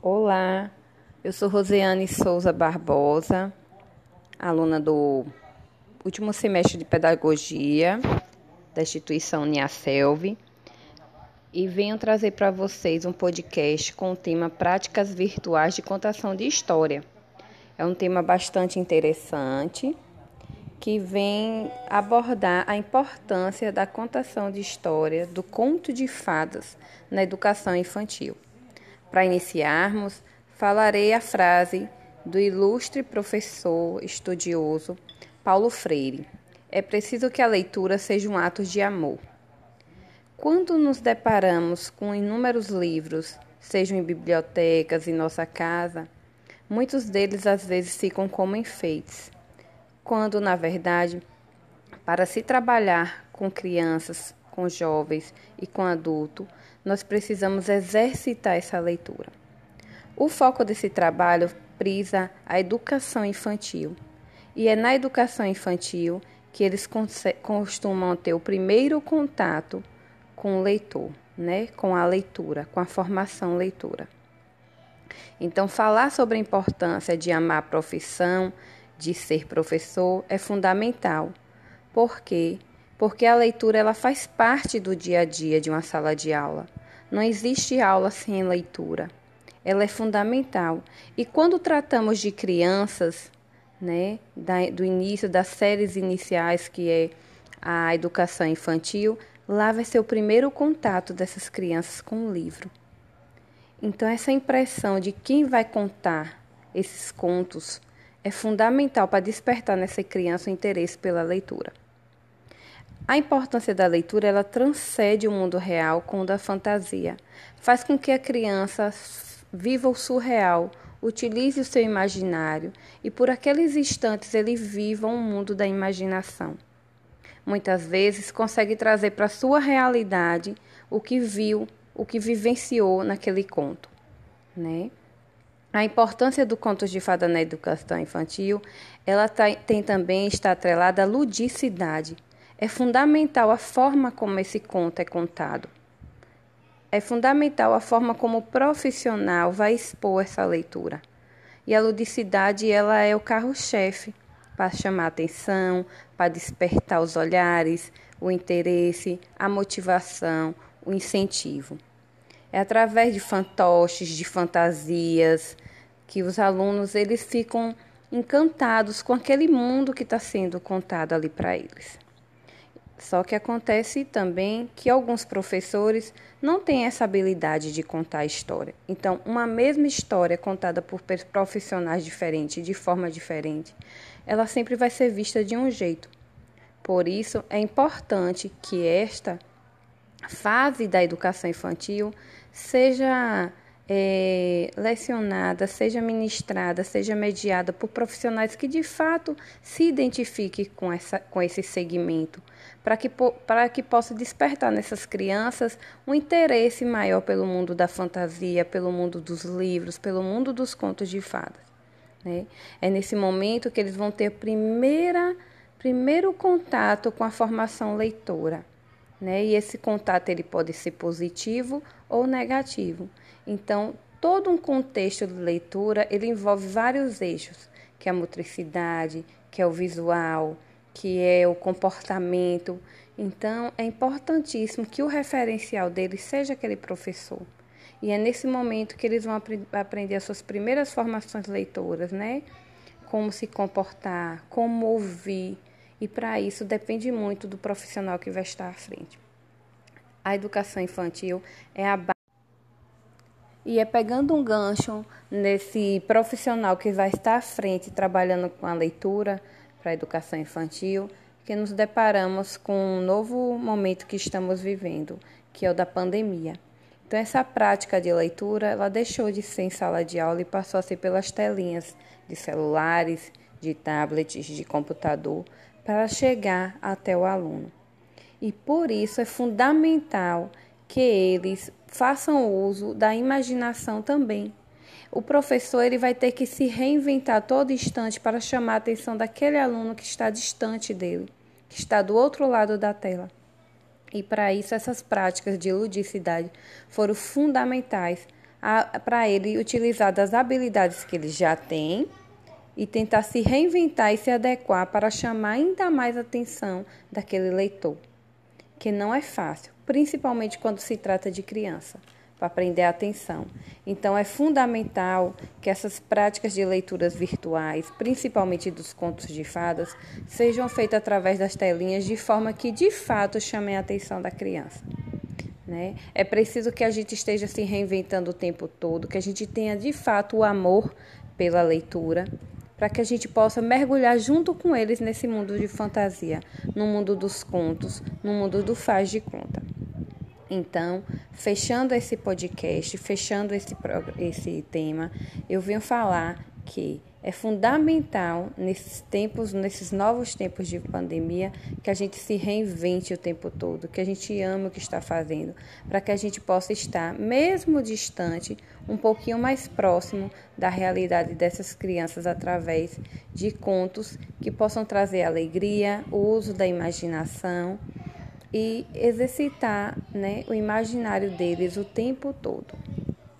Olá, eu sou Rosiane Souza Barbosa, aluna do último semestre de Pedagogia da instituição Uniaselv e venho trazer para vocês um podcast com o tema Práticas Virtuais de Contação de História. É um tema bastante interessante que vem abordar a importância da contação de história do conto de fadas na educação infantil. Para iniciarmos, falarei a frase do ilustre professor estudioso Paulo Freire. É preciso que a leitura seja um ato de amor. Quando nos deparamos com inúmeros livros, sejam em bibliotecas em nossa casa, muitos deles às vezes ficam como enfeites, quando na verdade, para se trabalhar com crianças, com jovens e com adultos, nós precisamos exercitar essa leitura. O foco desse trabalho prisa a educação infantil. E é na educação infantil que eles costumam ter o primeiro contato com o leitor, né? com a leitura, com a formação leitura. Então, falar sobre a importância de amar a profissão, de ser professor, é fundamental. Por quê? Porque a leitura ela faz parte do dia a dia de uma sala de aula. Não existe aula sem leitura. Ela é fundamental. E quando tratamos de crianças, né, da, do início das séries iniciais, que é a educação infantil, lá vai ser o primeiro contato dessas crianças com o livro. Então, essa impressão de quem vai contar esses contos é fundamental para despertar nessa criança o interesse pela leitura. A importância da leitura ela transcende o mundo real com o da fantasia. Faz com que a criança viva o surreal, utilize o seu imaginário e por aqueles instantes ele viva um mundo da imaginação. Muitas vezes consegue trazer para sua realidade o que viu, o que vivenciou naquele conto, né? A importância do contos de fada na educação infantil, ela tá, tem também está atrelada à ludicidade é fundamental a forma como esse conto é contado. É fundamental a forma como o profissional vai expor essa leitura. E a ludicidade ela é o carro-chefe para chamar atenção, para despertar os olhares, o interesse, a motivação, o incentivo. É através de fantoches, de fantasias, que os alunos eles ficam encantados com aquele mundo que está sendo contado ali para eles. Só que acontece também que alguns professores não têm essa habilidade de contar a história. Então, uma mesma história contada por profissionais diferentes, de forma diferente, ela sempre vai ser vista de um jeito. Por isso, é importante que esta fase da educação infantil seja é, lecionada, seja ministrada, seja mediada por profissionais que de fato se identifiquem com, essa, com esse segmento, para que, para que possa despertar nessas crianças um interesse maior pelo mundo da fantasia, pelo mundo dos livros, pelo mundo dos contos de fadas. Né? É nesse momento que eles vão ter primeira, primeiro contato com a formação leitora. Né? E esse contato ele pode ser positivo ou negativo. Então, todo um contexto de leitura, ele envolve vários eixos, que é a motricidade, que é o visual, que é o comportamento. Então, é importantíssimo que o referencial deles seja aquele professor. E é nesse momento que eles vão ap aprender as suas primeiras formações leitoras, né? Como se comportar, como ouvir. E para isso depende muito do profissional que vai estar à frente. A educação infantil é a base e é pegando um gancho nesse profissional que vai estar à frente trabalhando com a leitura para a educação infantil que nos deparamos com um novo momento que estamos vivendo, que é o da pandemia. Então essa prática de leitura, ela deixou de ser em sala de aula e passou a ser pelas telinhas de celulares, de tablets, de computador, para chegar até o aluno. E por isso é fundamental que eles façam uso da imaginação também. O professor ele vai ter que se reinventar todo instante para chamar a atenção daquele aluno que está distante dele, que está do outro lado da tela. E para isso essas práticas de ludicidade foram fundamentais para ele utilizar das habilidades que ele já tem e tentar se reinventar e se adequar para chamar ainda mais a atenção daquele leitor, que não é fácil, principalmente quando se trata de criança para prender a atenção. Então, é fundamental que essas práticas de leituras virtuais, principalmente dos contos de fadas, sejam feitas através das telinhas de forma que de fato chamem a atenção da criança. Né? É preciso que a gente esteja se reinventando o tempo todo, que a gente tenha de fato o amor pela leitura, para que a gente possa mergulhar junto com eles nesse mundo de fantasia, no mundo dos contos, no mundo do faz de conta. Então, fechando esse podcast, fechando esse, esse tema, eu venho falar que é fundamental nesses tempos, nesses novos tempos de pandemia, que a gente se reinvente o tempo todo, que a gente ame o que está fazendo, para que a gente possa estar, mesmo distante, um pouquinho mais próximo da realidade dessas crianças através de contos que possam trazer alegria, o uso da imaginação e exercitar né, o imaginário deles o tempo todo.